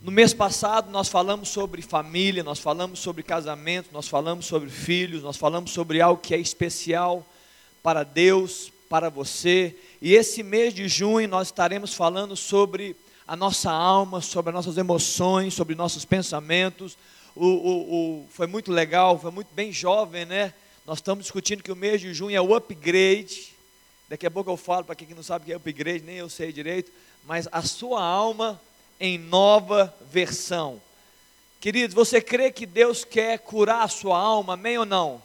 No mês passado nós falamos sobre família, nós falamos sobre casamento, nós falamos sobre filhos, nós falamos sobre algo que é especial para Deus, para você. E esse mês de junho nós estaremos falando sobre a nossa alma, sobre as nossas emoções, sobre nossos pensamentos. O, o, o, foi muito legal, foi muito bem jovem, né? Nós estamos discutindo que o mês de junho é o upgrade. Daqui a pouco eu falo para quem não sabe o que é upgrade, nem eu sei direito. Mas a sua alma em nova versão. Queridos, você crê que Deus quer curar a sua alma, amém ou não?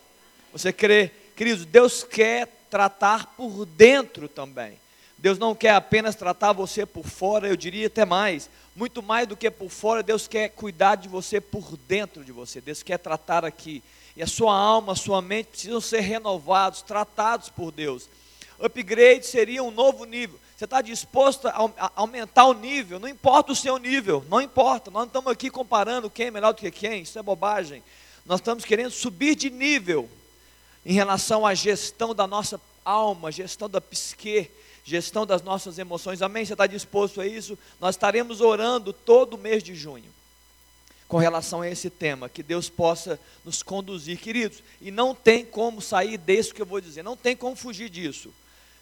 Você crê? Queridos, Deus quer tratar por dentro também. Deus não quer apenas tratar você por fora, eu diria até mais. Muito mais do que por fora, Deus quer cuidar de você por dentro de você. Deus quer tratar aqui. E a sua alma, a sua mente precisam ser renovados, tratados por Deus. Upgrade seria um novo nível. Você está disposto a aumentar o nível? Não importa o seu nível, não importa. Nós não estamos aqui comparando quem é melhor do que quem, isso é bobagem. Nós estamos querendo subir de nível em relação à gestão da nossa alma, gestão da psique, gestão das nossas emoções. Amém? Você está disposto a isso? Nós estaremos orando todo mês de junho com relação a esse tema, que Deus possa nos conduzir, queridos. E não tem como sair desse que eu vou dizer, não tem como fugir disso.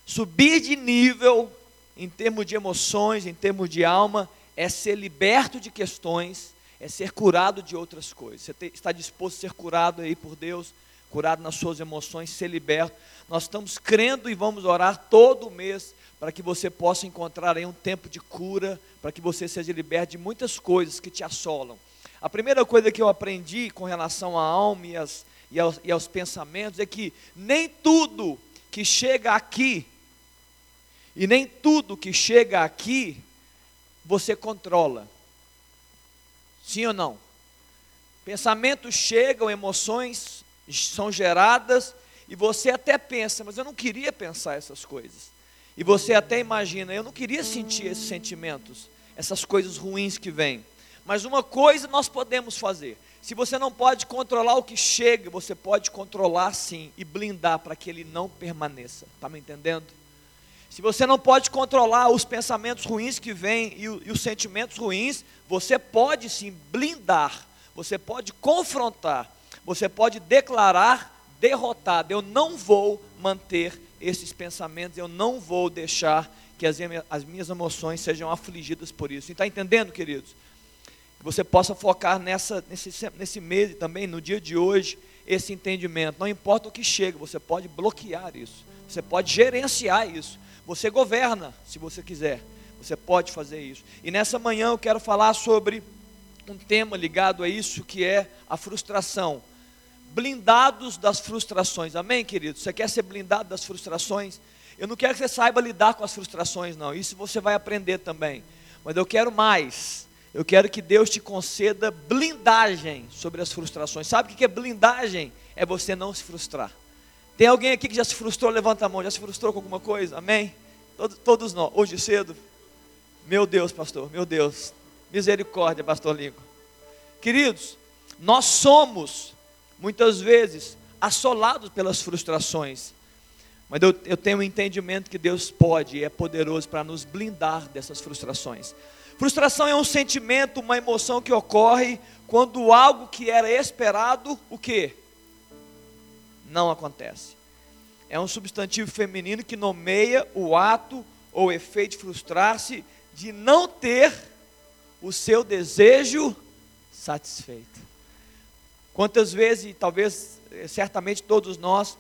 Subir de nível em termos de emoções, em termos de alma, é ser liberto de questões, é ser curado de outras coisas. Você está disposto a ser curado aí por Deus, curado nas suas emoções, ser liberto. Nós estamos crendo e vamos orar todo mês para que você possa encontrar aí um tempo de cura, para que você seja liberto de muitas coisas que te assolam. A primeira coisa que eu aprendi com relação à alma e, as, e, aos, e aos pensamentos é que nem tudo que chega aqui, e nem tudo que chega aqui, você controla. Sim ou não? Pensamentos chegam, emoções são geradas, e você até pensa, mas eu não queria pensar essas coisas. E você até imagina, eu não queria sentir esses sentimentos, essas coisas ruins que vêm. Mas uma coisa nós podemos fazer. Se você não pode controlar o que chega, você pode controlar sim e blindar para que ele não permaneça. Está me entendendo? Se você não pode controlar os pensamentos ruins que vêm e, e os sentimentos ruins, você pode sim blindar, você pode confrontar, você pode declarar derrotado. Eu não vou manter esses pensamentos, eu não vou deixar que as, as minhas emoções sejam afligidas por isso. Está entendendo, queridos? Que você possa focar nessa, nesse, nesse mês e também no dia de hoje, esse entendimento. Não importa o que chega, você pode bloquear isso, você pode gerenciar isso, você governa se você quiser, você pode fazer isso. E nessa manhã eu quero falar sobre um tema ligado a isso que é a frustração blindados das frustrações. Amém, querido? Você quer ser blindado das frustrações? Eu não quero que você saiba lidar com as frustrações, não. Isso você vai aprender também. Mas eu quero mais. Eu quero que Deus te conceda blindagem sobre as frustrações. Sabe o que é blindagem? É você não se frustrar. Tem alguém aqui que já se frustrou? Levanta a mão. Já se frustrou com alguma coisa? Amém? Todos, todos nós. Hoje cedo. Meu Deus, pastor. Meu Deus. Misericórdia, pastor Lincoln. Queridos, nós somos muitas vezes assolados pelas frustrações. Mas eu, eu tenho um entendimento que Deus pode e é poderoso para nos blindar dessas frustrações. Frustração é um sentimento, uma emoção que ocorre quando algo que era esperado, o que? Não acontece. É um substantivo feminino que nomeia o ato ou efeito de frustrar-se de não ter o seu desejo satisfeito. Quantas vezes, talvez, eh, certamente todos nós,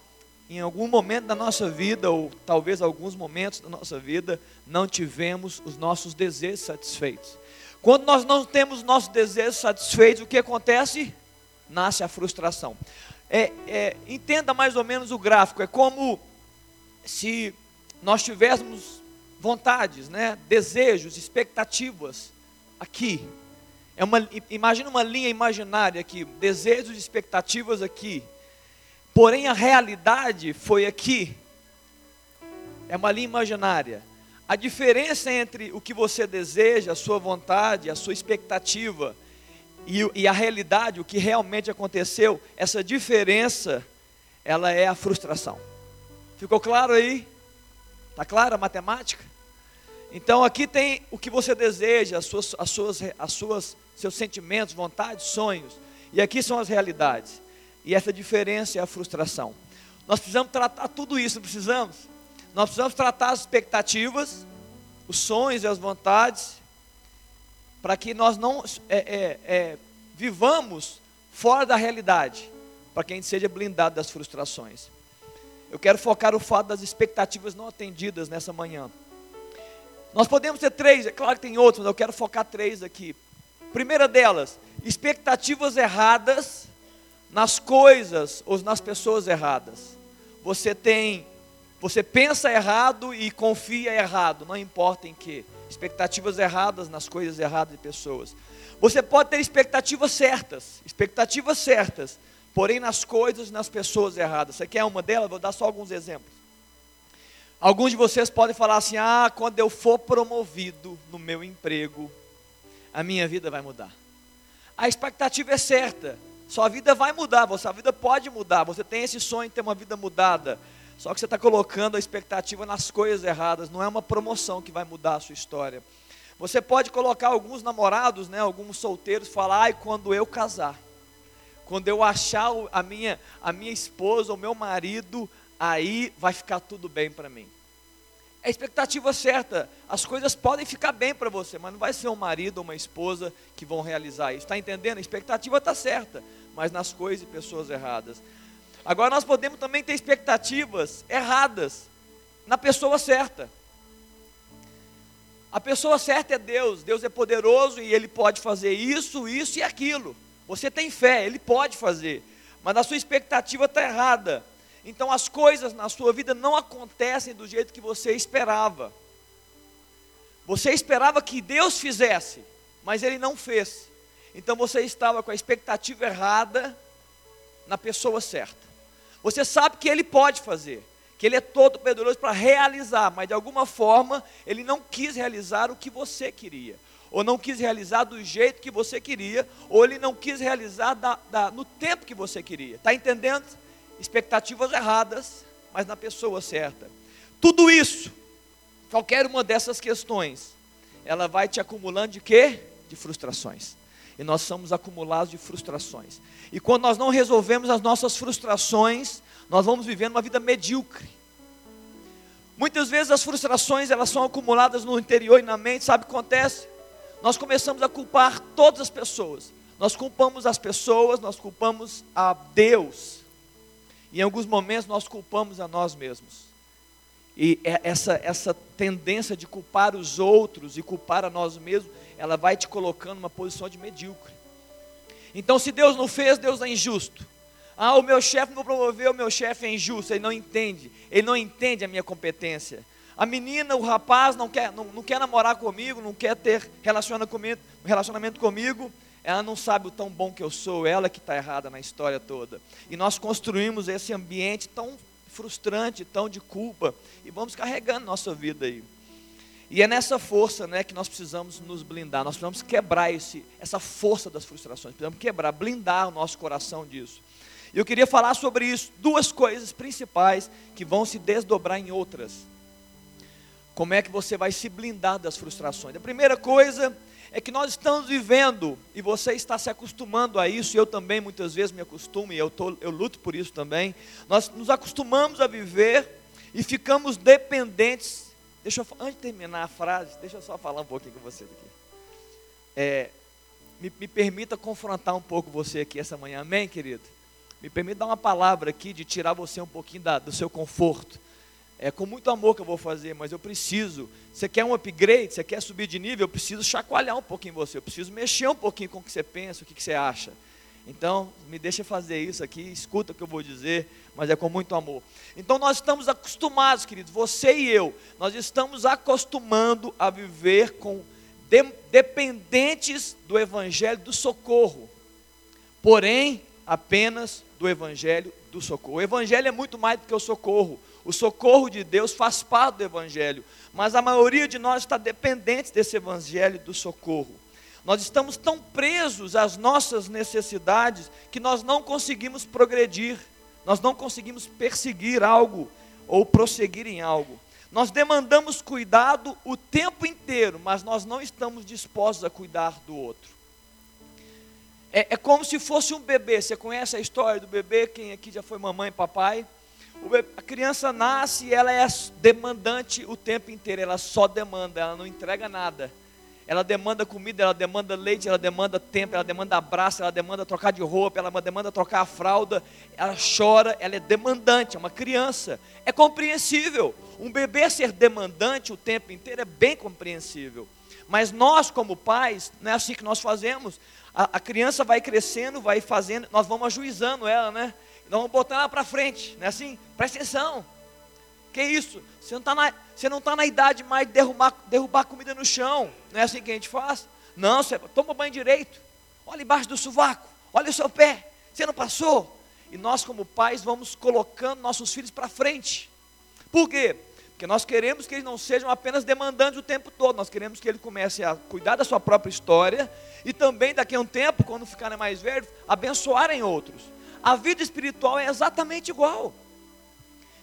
em algum momento da nossa vida, ou talvez alguns momentos da nossa vida, não tivemos os nossos desejos satisfeitos. Quando nós não temos nossos desejos satisfeitos, o que acontece? Nasce a frustração. É, é, entenda mais ou menos o gráfico, é como se nós tivéssemos vontades, né, desejos, expectativas aqui, é uma, imagina uma linha imaginária aqui, desejos e expectativas aqui. Porém a realidade foi aqui. É uma linha imaginária. A diferença entre o que você deseja, a sua vontade, a sua expectativa e, e a realidade, o que realmente aconteceu, essa diferença, ela é a frustração. Ficou claro aí? Está clara a matemática? Então aqui tem o que você deseja, as suas, as suas, as suas, seus sentimentos, vontades, sonhos. E aqui são as realidades. E essa diferença é a frustração. Nós precisamos tratar tudo isso, precisamos? Nós precisamos tratar as expectativas, os sonhos e as vontades, para que nós não é, é, é, vivamos fora da realidade, para que a gente seja blindado das frustrações. Eu quero focar o fato das expectativas não atendidas nessa manhã. Nós podemos ter três, é claro que tem outros, mas eu quero focar três aqui. Primeira delas, expectativas erradas nas coisas ou nas pessoas erradas. Você tem, você pensa errado e confia errado, não importa em que. Expectativas erradas nas coisas erradas de pessoas. Você pode ter expectativas certas, expectativas certas, porém nas coisas e nas pessoas erradas. Você quer uma delas? Vou dar só alguns exemplos. Alguns de vocês podem falar assim: ah, quando eu for promovido no meu emprego, a minha vida vai mudar. A expectativa é certa, sua vida vai mudar, sua vida pode mudar. Você tem esse sonho de ter uma vida mudada, só que você está colocando a expectativa nas coisas erradas. Não é uma promoção que vai mudar a sua história. Você pode colocar alguns namorados, né, alguns solteiros, falar: ai, quando eu casar, quando eu achar a minha, a minha esposa, o meu marido, aí vai ficar tudo bem para mim. É a expectativa certa. As coisas podem ficar bem para você, mas não vai ser um marido ou uma esposa que vão realizar isso. Está entendendo? A expectativa está certa, mas nas coisas e pessoas erradas. Agora nós podemos também ter expectativas erradas na pessoa certa. A pessoa certa é Deus. Deus é poderoso e Ele pode fazer isso, isso e aquilo. Você tem fé, Ele pode fazer. Mas a sua expectativa está errada. Então as coisas na sua vida não acontecem do jeito que você esperava. Você esperava que Deus fizesse, mas Ele não fez. Então você estava com a expectativa errada na pessoa certa. Você sabe que Ele pode fazer, que Ele é todo poderoso para realizar, mas de alguma forma Ele não quis realizar o que você queria, ou não quis realizar do jeito que você queria, ou Ele não quis realizar da, da, no tempo que você queria. Está entendendo? expectativas erradas, mas na pessoa certa. Tudo isso, qualquer uma dessas questões, ela vai te acumulando de quê? De frustrações. E nós somos acumulados de frustrações. E quando nós não resolvemos as nossas frustrações, nós vamos vivendo uma vida medíocre. Muitas vezes as frustrações elas são acumuladas no interior e na mente, sabe o que acontece? Nós começamos a culpar todas as pessoas. Nós culpamos as pessoas, nós culpamos a Deus. Em alguns momentos nós culpamos a nós mesmos. E é essa, essa tendência de culpar os outros e culpar a nós mesmos, ela vai te colocando numa posição de medíocre. Então, se Deus não fez, Deus é injusto. Ah, o meu chefe não promoveu, o meu chefe é injusto. Ele não entende, ele não entende a minha competência. A menina, o rapaz não quer, não, não quer namorar comigo, não quer ter relacionamento comigo, relacionamento comigo ela não sabe o tão bom que eu sou, ela que está errada na história toda. E nós construímos esse ambiente tão frustrante, tão de culpa, e vamos carregando nossa vida aí. E é nessa força né, que nós precisamos nos blindar, nós precisamos quebrar esse, essa força das frustrações, precisamos quebrar, blindar o nosso coração disso. E eu queria falar sobre isso, duas coisas principais que vão se desdobrar em outras. Como é que você vai se blindar das frustrações? A primeira coisa é que nós estamos vivendo, e você está se acostumando a isso, e eu também muitas vezes me acostumo, e eu, tô, eu luto por isso também. Nós nos acostumamos a viver e ficamos dependentes. Deixa eu, antes de terminar a frase, deixa eu só falar um pouquinho com vocês aqui. É, me, me permita confrontar um pouco você aqui essa manhã, amém, querido? Me permita dar uma palavra aqui de tirar você um pouquinho da, do seu conforto é com muito amor que eu vou fazer, mas eu preciso. Você quer um upgrade, você quer subir de nível, eu preciso chacoalhar um pouquinho você, eu preciso mexer um pouquinho com o que você pensa, o que, você acha. Então, me deixa fazer isso aqui, escuta o que eu vou dizer, mas é com muito amor. Então, nós estamos acostumados, queridos, você e eu, nós estamos acostumando a viver com de, dependentes do evangelho do socorro, porém, apenas do evangelho do socorro. O evangelho é muito mais do que o socorro. O socorro de Deus faz parte do Evangelho, mas a maioria de nós está dependente desse Evangelho do socorro. Nós estamos tão presos às nossas necessidades que nós não conseguimos progredir, nós não conseguimos perseguir algo ou prosseguir em algo. Nós demandamos cuidado o tempo inteiro, mas nós não estamos dispostos a cuidar do outro. É, é como se fosse um bebê. Você conhece a história do bebê? Quem aqui já foi mamãe e papai? Bebê, a criança nasce e ela é demandante o tempo inteiro. Ela só demanda, ela não entrega nada. Ela demanda comida, ela demanda leite, ela demanda tempo, ela demanda abraço, ela demanda trocar de roupa, ela demanda trocar a fralda, ela chora, ela é demandante, é uma criança. É compreensível. Um bebê ser demandante o tempo inteiro é bem compreensível. Mas nós, como pais, não é assim que nós fazemos. A, a criança vai crescendo, vai fazendo, nós vamos ajuizando ela, né? Nós vamos botar ela para frente, não é assim? Presta atenção. Que isso? Você não está na, tá na idade mais de derrubar, derrubar comida no chão. Não é assim que a gente faz? Não, você toma banho direito. Olha embaixo do sovaco. Olha o seu pé. Você não passou? E nós, como pais, vamos colocando nossos filhos para frente. Por quê? Porque nós queremos que eles não sejam apenas demandantes o tempo todo, nós queremos que ele comece a cuidar da sua própria história e também daqui a um tempo, quando ficarem mais velhos, abençoarem outros. A vida espiritual é exatamente igual.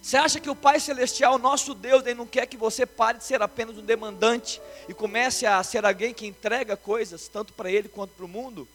Você acha que o Pai Celestial, nosso Deus, ele não quer que você pare de ser apenas um demandante e comece a ser alguém que entrega coisas, tanto para ele quanto para o mundo?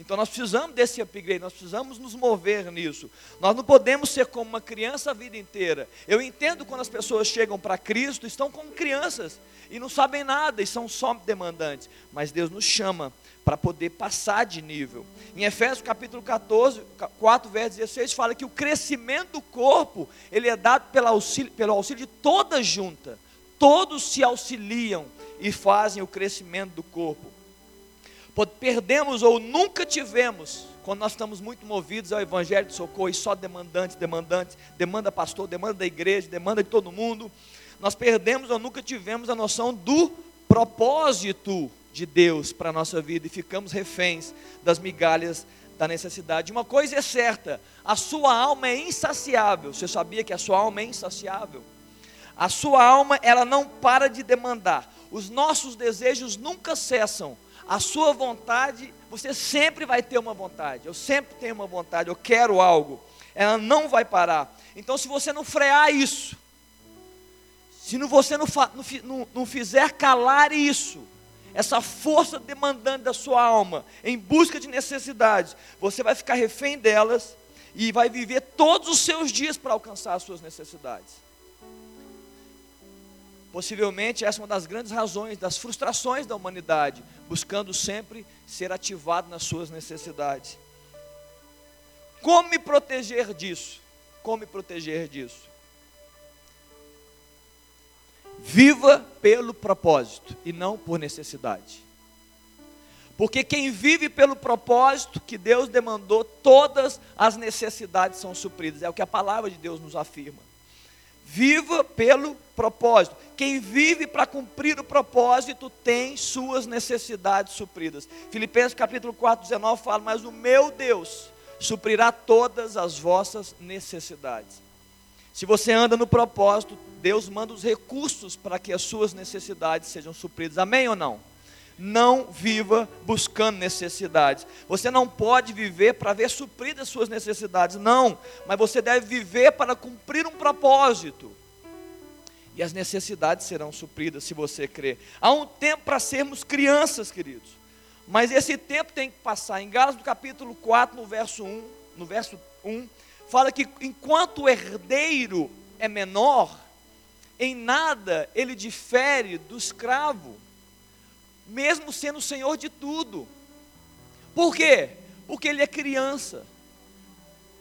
Então nós precisamos desse upgrade, nós precisamos nos mover nisso. Nós não podemos ser como uma criança a vida inteira. Eu entendo quando as pessoas chegam para Cristo, estão como crianças e não sabem nada e são só demandantes, mas Deus nos chama para poder passar de nível. Em Efésios capítulo 14, 4, verso 16, fala que o crescimento do corpo, ele é dado pelo auxílio, pelo auxílio de toda junta. Todos se auxiliam e fazem o crescimento do corpo perdemos ou nunca tivemos, quando nós estamos muito movidos ao Evangelho de socorro e só demandantes, demandantes, demanda pastor, demanda da igreja, demanda de todo mundo, nós perdemos ou nunca tivemos a noção do propósito de Deus para a nossa vida e ficamos reféns das migalhas da necessidade. Uma coisa é certa: a sua alma é insaciável. Você sabia que a sua alma é insaciável? A sua alma, ela não para de demandar. Os nossos desejos nunca cessam a sua vontade, você sempre vai ter uma vontade. Eu sempre tenho uma vontade, eu quero algo. Ela não vai parar. Então, se você não frear isso, se você não, não, não fizer calar isso, essa força demandante da sua alma, em busca de necessidades, você vai ficar refém delas e vai viver todos os seus dias para alcançar as suas necessidades. Possivelmente essa é uma das grandes razões das frustrações da humanidade, buscando sempre ser ativado nas suas necessidades. Como me proteger disso? Como me proteger disso? Viva pelo propósito e não por necessidade. Porque quem vive pelo propósito que Deus demandou, todas as necessidades são supridas. É o que a palavra de Deus nos afirma. Viva pelo propósito. Quem vive para cumprir o propósito tem suas necessidades supridas. Filipenses capítulo 4, 19 fala: Mas o meu Deus suprirá todas as vossas necessidades. Se você anda no propósito, Deus manda os recursos para que as suas necessidades sejam supridas. Amém ou não? Não viva buscando necessidades. Você não pode viver para ver supridas suas necessidades, não, mas você deve viver para cumprir um propósito. E as necessidades serão supridas se você crer. Há um tempo para sermos crianças, queridos. Mas esse tempo tem que passar. Em Gálatas, no capítulo 4, no verso 1, no verso 1, fala que enquanto o herdeiro é menor, em nada ele difere do escravo mesmo sendo o Senhor de tudo. Por quê? Porque ele é criança.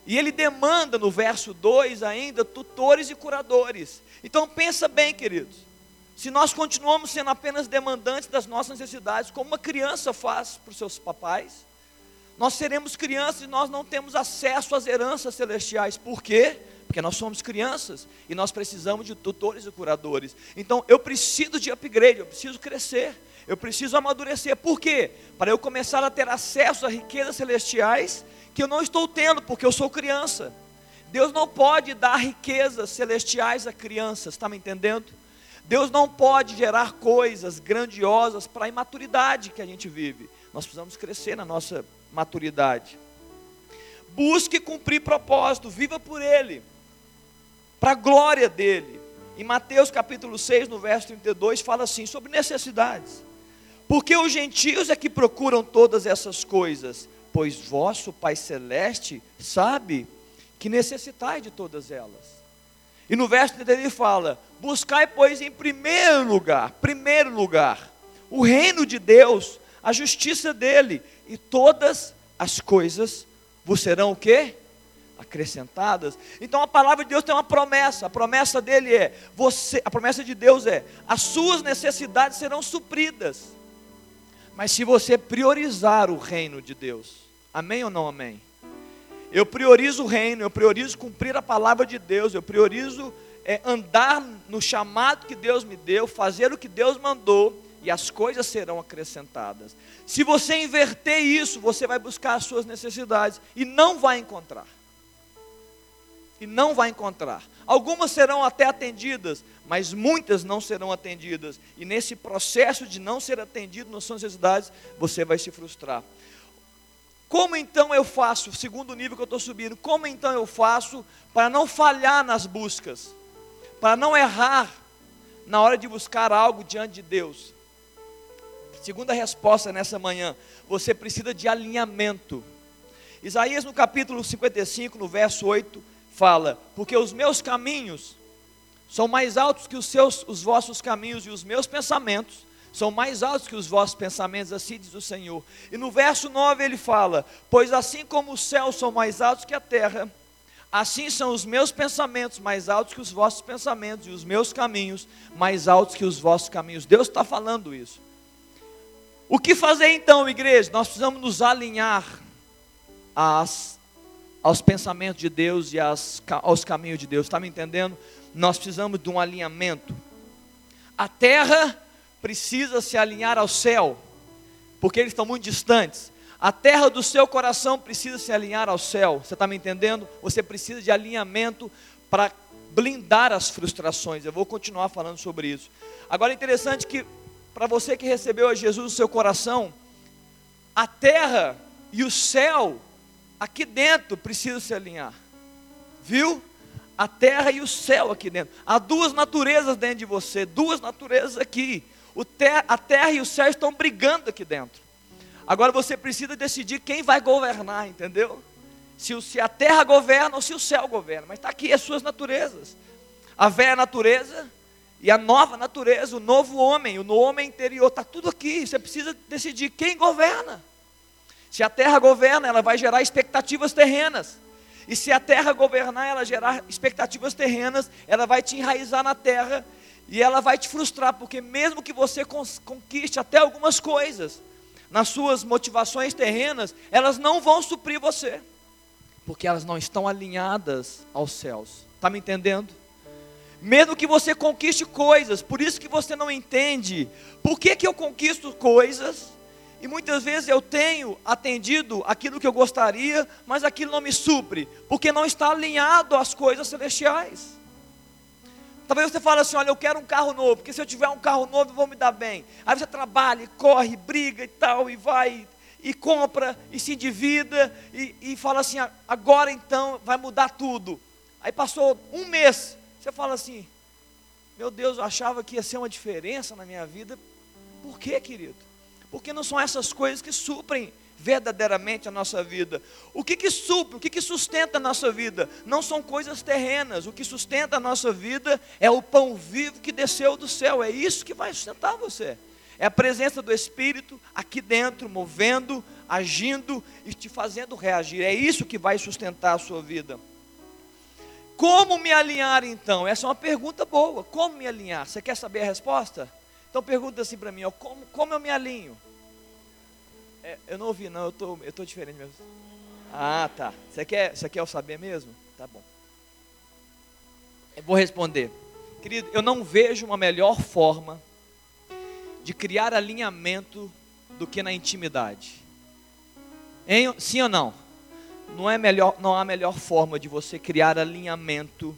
E ele demanda no verso 2 ainda tutores e curadores. Então pensa bem, queridos. Se nós continuamos sendo apenas demandantes das nossas necessidades, como uma criança faz para os seus papais, nós seremos crianças e nós não temos acesso às heranças celestiais. Por quê? Porque nós somos crianças e nós precisamos de tutores e curadores. Então eu preciso de upgrade, eu preciso crescer. Eu preciso amadurecer. Por quê? Para eu começar a ter acesso a riquezas celestiais que eu não estou tendo, porque eu sou criança. Deus não pode dar riquezas celestiais a crianças, está me entendendo? Deus não pode gerar coisas grandiosas para a imaturidade que a gente vive. Nós precisamos crescer na nossa maturidade. Busque cumprir propósito, viva por Ele, para a glória dEle. Em Mateus capítulo 6, no verso 32, fala assim sobre necessidades. Porque os gentios é que procuram todas essas coisas, pois vosso Pai celeste sabe que necessitai de todas elas. E no verso 30 ele fala: Buscai, pois, em primeiro lugar, primeiro lugar, o reino de Deus, a justiça dele, e todas as coisas vos serão o quê? acrescentadas. Então a palavra de Deus tem uma promessa. A promessa dele é: você, a promessa de Deus é: as suas necessidades serão supridas. Mas se você priorizar o reino de Deus, amém ou não amém? Eu priorizo o reino, eu priorizo cumprir a palavra de Deus, eu priorizo é, andar no chamado que Deus me deu, fazer o que Deus mandou, e as coisas serão acrescentadas. Se você inverter isso, você vai buscar as suas necessidades e não vai encontrar e não vai encontrar. Algumas serão até atendidas, mas muitas não serão atendidas. E nesse processo de não ser atendido nas suas necessidades, você vai se frustrar. Como então eu faço, segundo o nível que eu estou subindo, como então eu faço para não falhar nas buscas, para não errar na hora de buscar algo diante de Deus? Segunda resposta nessa manhã, você precisa de alinhamento. Isaías no capítulo 55, no verso 8, fala: Porque os meus caminhos são mais altos que os seus, os vossos caminhos e os meus pensamentos são mais altos que os vossos pensamentos, assim diz o Senhor. E no verso 9 ele fala: Pois assim como os céus são mais altos que a terra, assim são os meus pensamentos mais altos que os vossos pensamentos, e os meus caminhos mais altos que os vossos caminhos. Deus está falando isso. O que fazer então, igreja? Nós precisamos nos alinhar às aos pensamentos de Deus e aos caminhos de Deus. Está me entendendo? Nós precisamos de um alinhamento. A terra precisa se alinhar ao céu, porque eles estão muito distantes. A terra do seu coração precisa se alinhar ao céu. Você está me entendendo? Você precisa de alinhamento para blindar as frustrações. Eu vou continuar falando sobre isso. Agora é interessante que, para você que recebeu a Jesus no seu coração, a terra e o céu aqui dentro precisa se alinhar. Viu? A terra e o céu aqui dentro. Há duas naturezas dentro de você, duas naturezas aqui. Ter, a terra e o céu estão brigando aqui dentro. Agora você precisa decidir quem vai governar, entendeu? Se, se a terra governa ou se o céu governa. Mas está aqui as suas naturezas. A velha natureza e a nova natureza, o novo homem, o homem interior, está tudo aqui. Você precisa decidir quem governa. Se a terra governa, ela vai gerar expectativas terrenas. E se a terra governar, ela gerar expectativas terrenas, ela vai te enraizar na terra e ela vai te frustrar, porque mesmo que você conquiste até algumas coisas, nas suas motivações terrenas, elas não vão suprir você, porque elas não estão alinhadas aos céus. Está me entendendo? Mesmo que você conquiste coisas, por isso que você não entende, por que, que eu conquisto coisas e muitas vezes eu tenho atendido aquilo que eu gostaria, mas aquilo não me supre, porque não está alinhado às coisas celestiais. Talvez você fale assim: olha, eu quero um carro novo, porque se eu tiver um carro novo eu vou me dar bem. Aí você trabalha, corre, briga e tal, e vai, e compra, e se endivida, e, e fala assim: agora então vai mudar tudo. Aí passou um mês, você fala assim: meu Deus, eu achava que ia ser uma diferença na minha vida. Por quê, querido? Porque não são essas coisas que suprem verdadeiramente a nossa vida. O que que supre, o que que sustenta a nossa vida? Não são coisas terrenas. O que sustenta a nossa vida é o pão vivo que desceu do céu. É isso que vai sustentar você. É a presença do Espírito aqui dentro, movendo, agindo e te fazendo reagir. É isso que vai sustentar a sua vida. Como me alinhar então? Essa é uma pergunta boa. Como me alinhar? Você quer saber a resposta? Então pergunta assim para mim, ó, como, como eu me alinho? É, eu não ouvi, não, eu tô, eu tô diferente mesmo. Ah, tá. Você quer, você quer eu saber mesmo? Tá bom. Eu vou responder. Querido, eu não vejo uma melhor forma de criar alinhamento do que na intimidade. Hein? Sim ou não? Não, é melhor, não há melhor forma de você criar alinhamento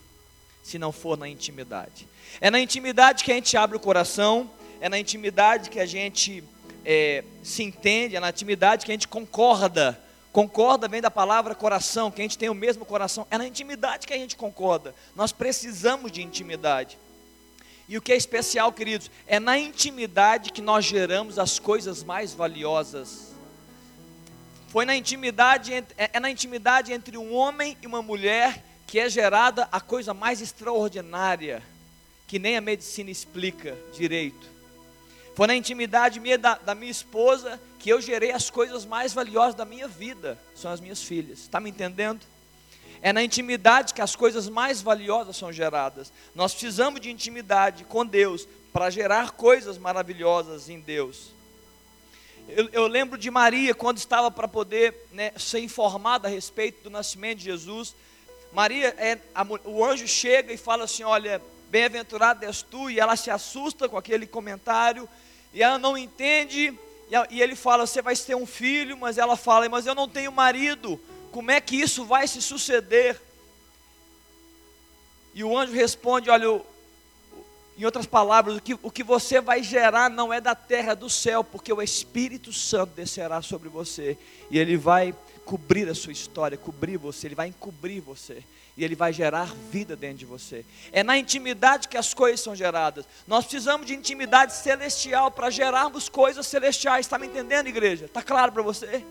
se não for na intimidade. É na intimidade que a gente abre o coração, é na intimidade que a gente é, se entende, é na intimidade que a gente concorda. Concorda vem da palavra coração, que a gente tem o mesmo coração. É na intimidade que a gente concorda. Nós precisamos de intimidade. E o que é especial, queridos, é na intimidade que nós geramos as coisas mais valiosas. Foi na intimidade, é, é na intimidade entre um homem e uma mulher que é gerada a coisa mais extraordinária, que nem a medicina explica direito. Foi na intimidade minha da, da minha esposa que eu gerei as coisas mais valiosas da minha vida, são as minhas filhas. Está me entendendo? É na intimidade que as coisas mais valiosas são geradas. Nós precisamos de intimidade com Deus para gerar coisas maravilhosas em Deus. Eu, eu lembro de Maria quando estava para poder né, ser informada a respeito do nascimento de Jesus. Maria, é, a, o anjo chega e fala assim: Olha, bem-aventurado és tu, e ela se assusta com aquele comentário, e ela não entende, e, ele fala: Você vai ter um filho, mas ela fala: Mas eu não tenho marido como é que isso vai se suceder? E o anjo responde: Olha, em outras palavras, o que, o que você vai gerar não é da terra, é do céu, porque o Espírito Santo descerá sobre você e ele vai cobrir a sua história, cobrir você, ele vai encobrir você e ele vai gerar vida dentro de você. É na intimidade que as coisas são geradas. Nós precisamos de intimidade celestial para gerarmos coisas celestiais. Está me entendendo, igreja? Está claro para você?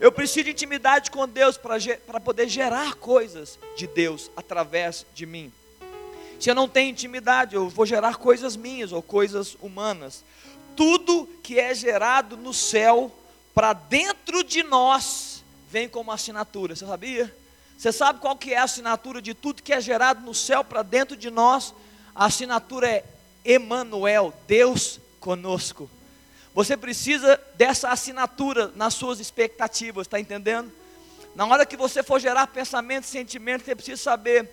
Eu preciso de intimidade com Deus para poder gerar coisas de Deus através de mim. Se eu não tenho intimidade, eu vou gerar coisas minhas ou coisas humanas. Tudo que é gerado no céu para dentro de nós vem como assinatura. Você sabia? Você sabe qual que é a assinatura de tudo que é gerado no céu para dentro de nós? A assinatura é Emanuel, Deus conosco. Você precisa dessa assinatura nas suas expectativas, está entendendo? Na hora que você for gerar pensamentos, sentimentos, você precisa saber.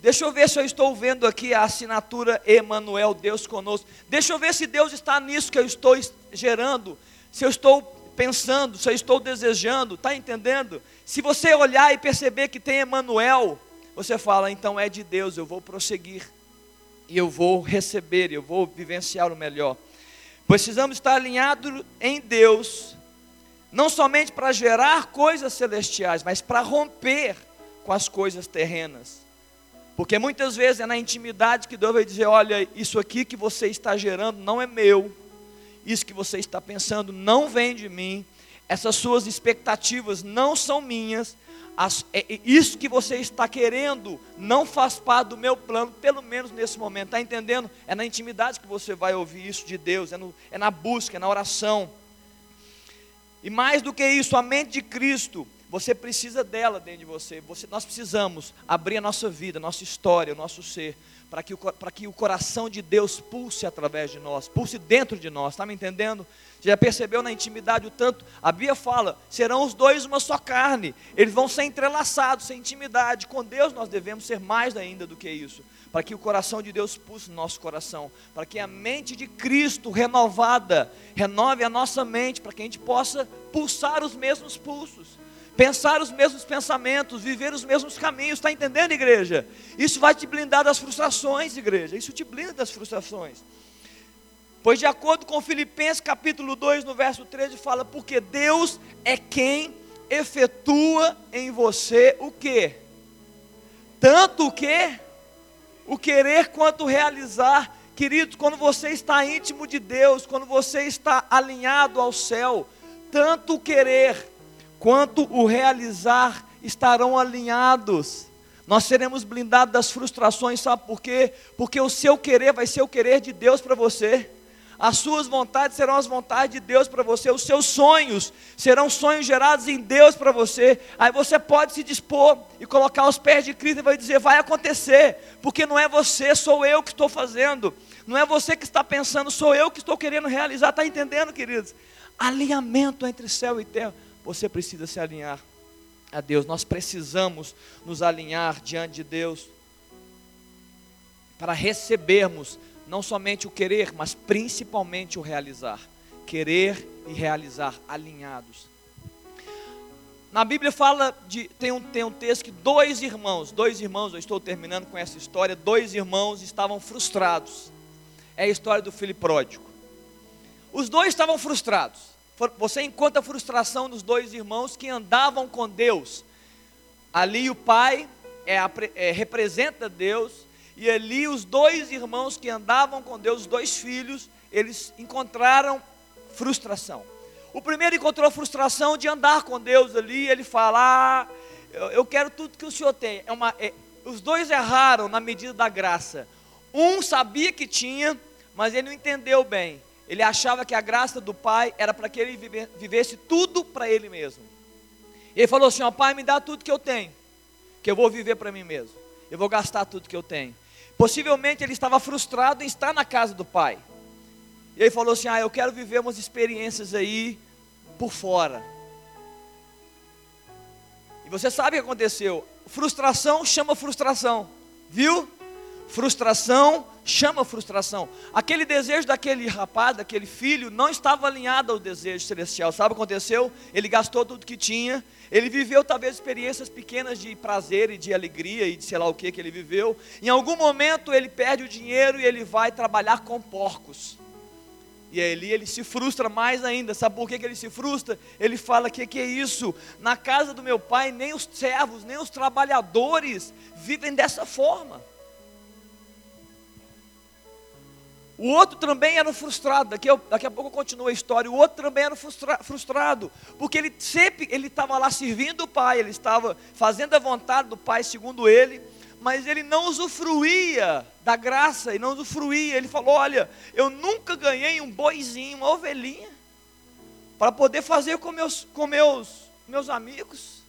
Deixa eu ver se eu estou vendo aqui a assinatura Emanuel, Deus conosco. Deixa eu ver se Deus está nisso que eu estou gerando. Se eu estou pensando, se eu estou desejando, está entendendo? Se você olhar e perceber que tem Emanuel, você fala, então é de Deus, eu vou prosseguir. E eu vou receber, eu vou vivenciar o melhor. Precisamos estar alinhados em Deus, não somente para gerar coisas celestiais, mas para romper com as coisas terrenas. Porque muitas vezes é na intimidade que Deus vai dizer: olha, isso aqui que você está gerando não é meu, isso que você está pensando não vem de mim, essas suas expectativas não são minhas, as, é, é, isso que você está querendo não faz parte do meu plano, pelo menos nesse momento, está entendendo? É na intimidade que você vai ouvir isso de Deus, é, no, é na busca, é na oração. E mais do que isso, a mente de Cristo, você precisa dela dentro de você. você nós precisamos abrir a nossa vida, a nossa história, o nosso ser, para que, que o coração de Deus pulse através de nós, pulse dentro de nós, está me entendendo? Você já percebeu na intimidade o tanto? A Bíblia fala: serão os dois uma só carne, eles vão ser entrelaçados, sem intimidade. Com Deus nós devemos ser mais ainda do que isso, para que o coração de Deus pulse no nosso coração, para que a mente de Cristo renovada renove a nossa mente, para que a gente possa pulsar os mesmos pulsos pensar os mesmos pensamentos, viver os mesmos caminhos, está entendendo, igreja? Isso vai te blindar das frustrações, igreja, isso te blinda das frustrações. Pois de acordo com Filipenses capítulo 2, no verso 13, fala, porque Deus é quem efetua em você o que? Tanto o que? O querer quanto o realizar. Querido, quando você está íntimo de Deus, quando você está alinhado ao céu, tanto o querer quanto o realizar estarão alinhados. Nós seremos blindados das frustrações, sabe por quê? Porque o seu querer vai ser o querer de Deus para você. As suas vontades serão as vontades de Deus para você, os seus sonhos serão sonhos gerados em Deus para você. Aí você pode se dispor e colocar os pés de Cristo e vai dizer: vai acontecer, porque não é você, sou eu que estou fazendo, não é você que está pensando, sou eu que estou querendo realizar. Está entendendo, queridos? Alinhamento entre céu e terra. Você precisa se alinhar a Deus, nós precisamos nos alinhar diante de Deus para recebermos não somente o querer, mas principalmente o realizar. Querer e realizar alinhados. Na Bíblia fala de tem um, tem um texto que dois irmãos, dois irmãos, eu estou terminando com essa história, dois irmãos estavam frustrados. É a história do filho pródigo. Os dois estavam frustrados. Você encontra a frustração dos dois irmãos que andavam com Deus. Ali o pai é, é, representa Deus E ali os dois irmãos que andavam com Deus, os dois filhos, eles encontraram frustração. O primeiro encontrou frustração de andar com Deus ali, ele fala: ah, eu, eu, quero tudo que o Senhor tem. É uma, é, os dois erraram na medida da graça. Um sabia que tinha, mas ele não entendeu bem. Ele achava que a graça do pai era para que ele vive, vivesse tudo para ele mesmo. Ele falou assim: ó, pai, me dá tudo que eu tenho, que eu vou viver para mim mesmo. Eu vou gastar tudo que eu tenho. Possivelmente ele estava frustrado em estar na casa do pai. E ele falou assim: Ah, eu quero viver umas experiências aí por fora. E você sabe o que aconteceu? Frustração chama frustração, viu? Frustração chama frustração. Aquele desejo daquele rapaz, daquele filho, não estava alinhado ao desejo celestial. Sabe o que aconteceu? Ele gastou tudo que tinha. Ele viveu talvez experiências pequenas de prazer e de alegria e de sei lá o que que ele viveu. Em algum momento ele perde o dinheiro e ele vai trabalhar com porcos. E ali ele se frustra mais ainda. Sabe por que, que ele se frustra? Ele fala: que que é isso? Na casa do meu pai, nem os servos, nem os trabalhadores vivem dessa forma. O outro também era frustrado. Daqui, eu, daqui a pouco eu continuo a história. O outro também era frustra, frustrado, porque ele sempre ele estava lá servindo o pai, ele estava fazendo a vontade do pai, segundo ele mas ele não usufruía da graça e não usufruía. Ele falou: Olha, eu nunca ganhei um boizinho, uma ovelhinha, para poder fazer com meus, com meus, meus amigos.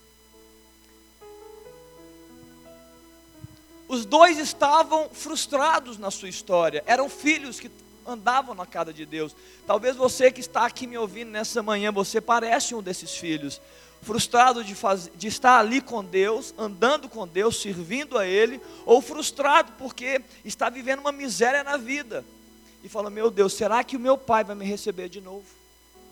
Os dois estavam frustrados na sua história, eram filhos que andavam na casa de Deus. Talvez você que está aqui me ouvindo nessa manhã, você parece um desses filhos frustrado de, faz, de estar ali com Deus, andando com Deus, servindo a Ele, ou frustrado porque está vivendo uma miséria na vida e fala: Meu Deus, será que o meu pai vai me receber de novo?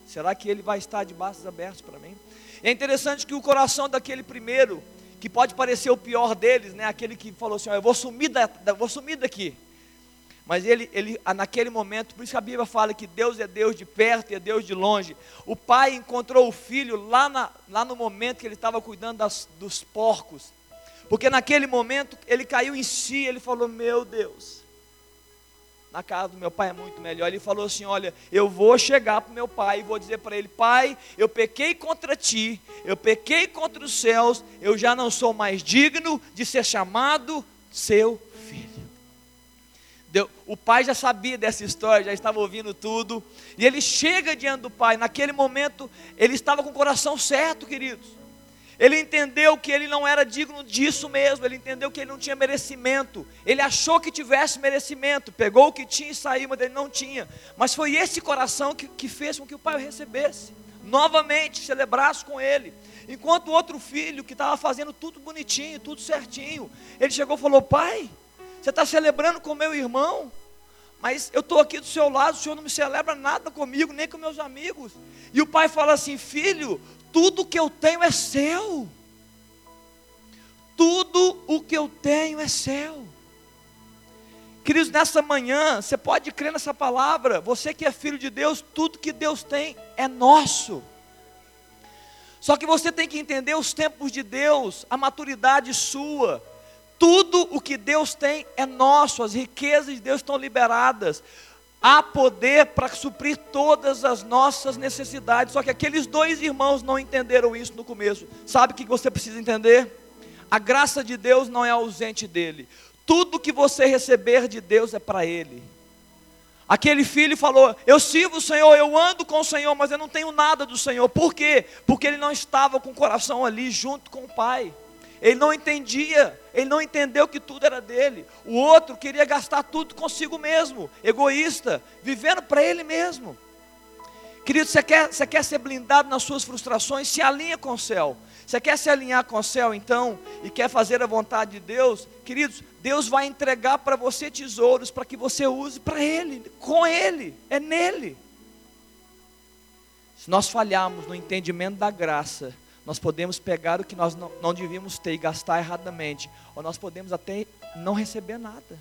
Será que ele vai estar de braços abertos para mim? É interessante que o coração daquele primeiro, que pode parecer o pior deles, né? aquele que falou assim: Eu vou sumir, da, vou sumir daqui, mas ele, ele, naquele momento, por isso que a Bíblia fala que Deus é Deus de perto e é Deus de longe. O pai encontrou o filho lá, na, lá no momento que ele estava cuidando das, dos porcos. Porque naquele momento ele caiu em si, ele falou: Meu Deus, na casa do meu pai é muito melhor. Ele falou assim: Olha, eu vou chegar para o meu pai e vou dizer para ele: Pai, eu pequei contra ti, eu pequei contra os céus, eu já não sou mais digno de ser chamado seu Deu, o pai já sabia dessa história, já estava ouvindo tudo. E ele chega diante do pai. Naquele momento, ele estava com o coração certo, queridos. Ele entendeu que ele não era digno disso mesmo. Ele entendeu que ele não tinha merecimento. Ele achou que tivesse merecimento. Pegou o que tinha e saiu, mas ele não tinha. Mas foi esse coração que, que fez com que o pai o recebesse. Novamente, celebrasse com ele. Enquanto o outro filho, que estava fazendo tudo bonitinho, tudo certinho, ele chegou e falou: Pai você está celebrando com meu irmão, mas eu estou aqui do seu lado, o senhor não me celebra nada comigo, nem com meus amigos. E o pai fala assim: Filho, tudo que eu tenho é seu. Tudo o que eu tenho é seu. Queridos, nessa manhã, você pode crer nessa palavra. Você que é filho de Deus, tudo que Deus tem é nosso. Só que você tem que entender os tempos de Deus, a maturidade sua. Tudo o que Deus tem é nosso, as riquezas de Deus estão liberadas. Há poder para suprir todas as nossas necessidades. Só que aqueles dois irmãos não entenderam isso no começo. Sabe o que você precisa entender? A graça de Deus não é ausente dele. Tudo que você receber de Deus é para ele. Aquele filho falou: Eu sirvo o Senhor, eu ando com o Senhor, mas eu não tenho nada do Senhor. Por quê? Porque ele não estava com o coração ali junto com o pai. Ele não entendia, ele não entendeu que tudo era dele. O outro queria gastar tudo consigo mesmo, egoísta, vivendo para ele mesmo. Querido, você quer, você quer ser blindado nas suas frustrações? Se alinha com o céu. Você quer se alinhar com o céu então e quer fazer a vontade de Deus? Queridos, Deus vai entregar para você tesouros para que você use para Ele, com Ele, é nele. Se nós falharmos no entendimento da graça, nós podemos pegar o que nós não, não devíamos ter e gastar erradamente, ou nós podemos até não receber nada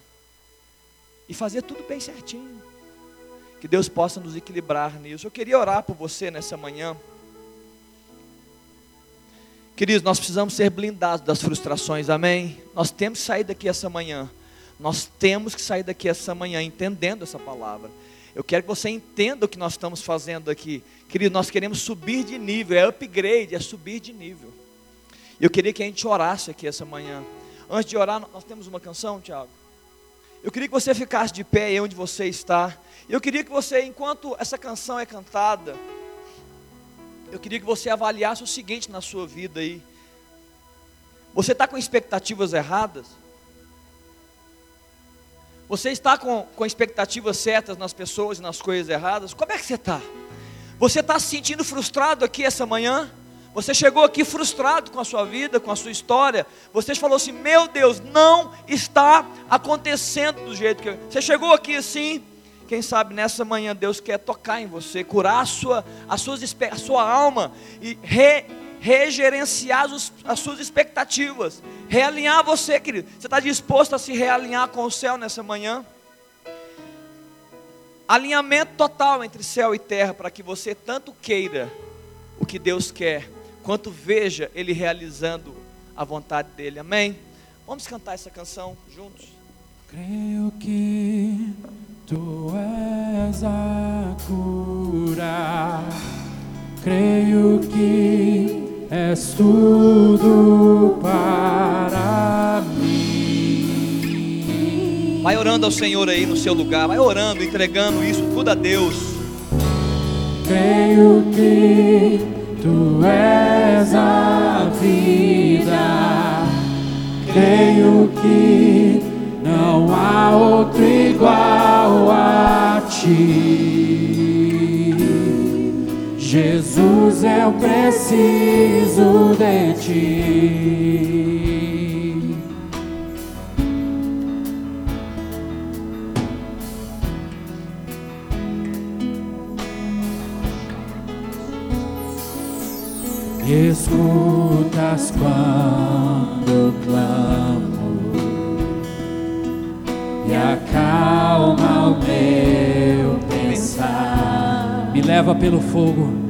e fazer tudo bem certinho. Que Deus possa nos equilibrar nisso. Eu queria orar por você nessa manhã. Queridos, nós precisamos ser blindados das frustrações, amém? Nós temos que sair daqui essa manhã. Nós temos que sair daqui essa manhã entendendo essa palavra. Eu quero que você entenda o que nós estamos fazendo aqui. Querido, nós queremos subir de nível, é upgrade, é subir de nível. Eu queria que a gente orasse aqui essa manhã. Antes de orar, nós temos uma canção, Tiago. Eu queria que você ficasse de pé aí onde você está. Eu queria que você, enquanto essa canção é cantada, eu queria que você avaliasse o seguinte na sua vida aí. Você está com expectativas erradas? Você está com, com expectativas certas nas pessoas e nas coisas erradas? Como é que você está? Você está se sentindo frustrado aqui essa manhã? Você chegou aqui frustrado com a sua vida, com a sua história. Você falou assim: Meu Deus, não está acontecendo do jeito que eu. Você chegou aqui assim. Quem sabe nessa manhã Deus quer tocar em você, curar a sua, a, a sua alma e re, regerenciar os, as suas expectativas, realinhar você, querido. Você está disposto a se realinhar com o céu nessa manhã? Alinhamento total entre céu e terra, para que você tanto queira o que Deus quer, quanto veja Ele realizando a vontade dEle. Amém? Vamos cantar essa canção juntos? Creio que Tu és a cura, creio que és tudo para mim. Vai orando ao Senhor aí no seu lugar, vai orando, entregando isso tudo a Deus. Creio que Tu és a vida, creio que não há outro igual a ti. Jesus, eu preciso de ti. Escutas quando clamo e acalma o meu pensar. Me leva pelo fogo,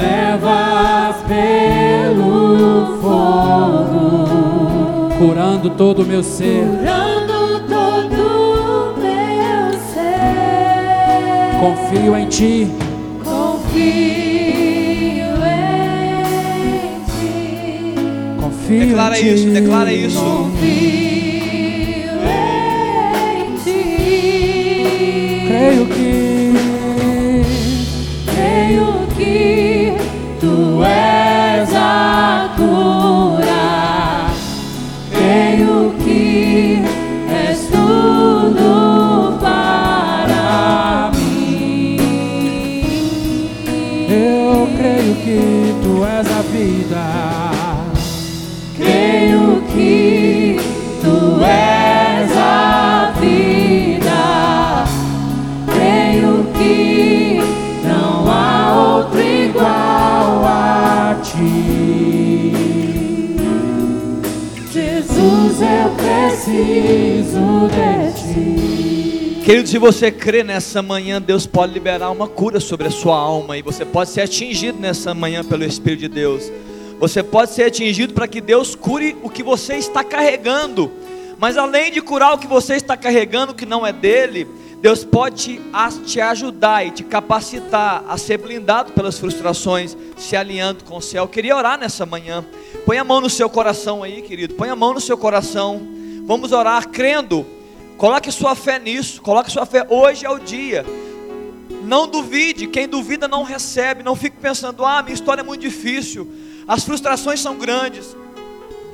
me leva pelo fogo, curando todo o meu ser, curando todo meu ser. Confio em Ti, confio em Ti. Confio declara em ti. isso, declara isso. Confio Creio que, preciso de Ti. Querido, se você crê nessa manhã, Deus pode liberar uma cura sobre a sua alma e você pode ser atingido nessa manhã pelo Espírito de Deus. Você pode ser atingido para que Deus cure o que você está carregando. Mas além de curar o que você está carregando, que não é dele, Deus pode te, ajudar e te capacitar a ser blindado pelas frustrações, se alinhando com o céu. Eu queria orar nessa manhã. Põe a mão no seu coração aí, querido. Põe a mão no seu coração. Vamos orar crendo. Coloque sua fé nisso. Coloque sua fé. Hoje é o dia. Não duvide. Quem duvida não recebe. Não fique pensando: ah, minha história é muito difícil. As frustrações são grandes.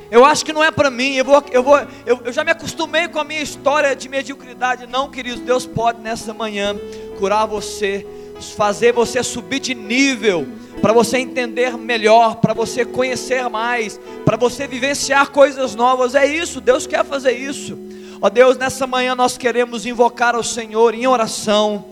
Eu acho que não é para mim. Eu, vou, eu, vou, eu, eu já me acostumei com a minha história de mediocridade. Não, queridos, Deus pode nessa manhã curar você, fazer você subir de nível, para você entender melhor, para você conhecer mais, para você vivenciar coisas novas. É isso, Deus quer fazer isso. Ó Deus, nessa manhã nós queremos invocar ao Senhor em oração.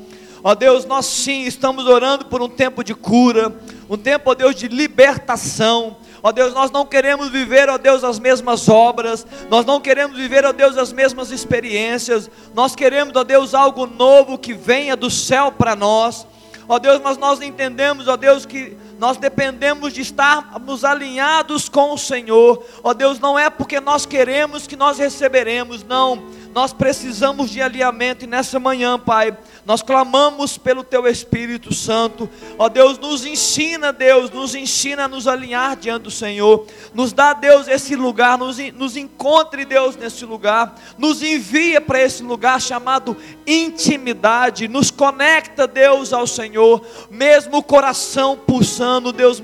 Ó Deus, nós sim estamos orando por um tempo de cura, um tempo, ó Deus, de libertação. Ó Deus, nós não queremos viver, ó Deus, as mesmas obras, nós não queremos viver, ó Deus, as mesmas experiências, nós queremos, ó Deus, algo novo que venha do céu para nós. Ó Deus, mas nós entendemos, ó Deus, que nós dependemos de estarmos alinhados com o Senhor. Ó Deus, não é porque nós queremos que nós receberemos, não. Nós precisamos de alinhamento e nessa manhã, Pai, nós clamamos pelo Teu Espírito Santo. Ó Deus, nos ensina, Deus, nos ensina a nos alinhar diante do Senhor. Nos dá, Deus, esse lugar, nos, nos encontre, Deus, nesse lugar. Nos envia para esse lugar chamado intimidade. Nos conecta, Deus, ao Senhor. Mesmo o coração pulsando, Deus,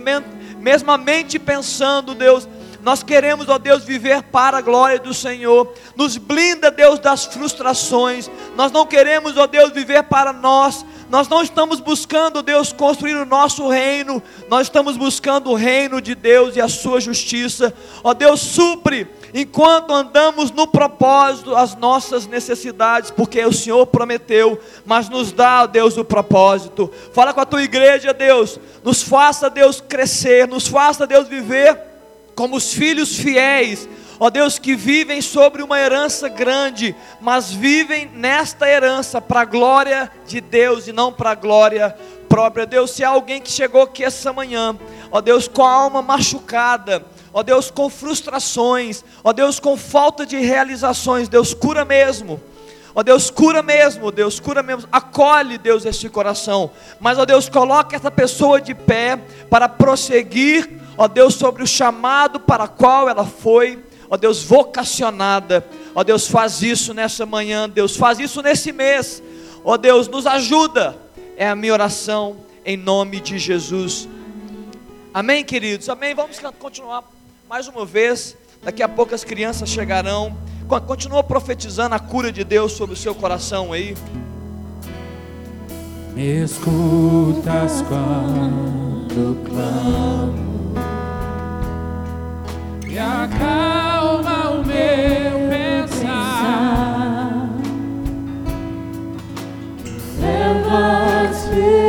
mesmo a mente pensando, Deus nós queremos, ó Deus, viver para a glória do Senhor. Nos blinda, Deus, das frustrações. Nós não queremos, ó Deus, viver para nós. Nós não estamos buscando, Deus, construir o nosso reino. Nós estamos buscando o reino de Deus e a sua justiça. Ó Deus, supre enquanto andamos no propósito as nossas necessidades, porque o Senhor prometeu, mas nos dá, Deus, o propósito. Fala com a tua igreja, Deus, nos faça, Deus, crescer, nos faça, Deus, viver como os filhos fiéis, ó Deus, que vivem sobre uma herança grande, mas vivem nesta herança para a glória de Deus e não para a glória própria. Deus, se há alguém que chegou aqui essa manhã, ó Deus, com a alma machucada, ó Deus, com frustrações, ó Deus, com falta de realizações, Deus, cura mesmo. Ó Deus, cura mesmo, Deus, cura mesmo. Acolhe, Deus, este coração. Mas, ó Deus, coloque essa pessoa de pé para prosseguir ó Deus, sobre o chamado para qual ela foi, ó Deus, vocacionada. Ó Deus, faz isso nessa manhã, Deus, faz isso nesse mês. Ó Deus, nos ajuda. É a minha oração em nome de Jesus. Amém, queridos. Amém. Vamos continuar mais uma vez. Daqui a pouco as crianças chegarão. Continua profetizando a cura de Deus sobre o seu coração aí. Me escutas quando clamo e acalma o meu pensar. Levas pelo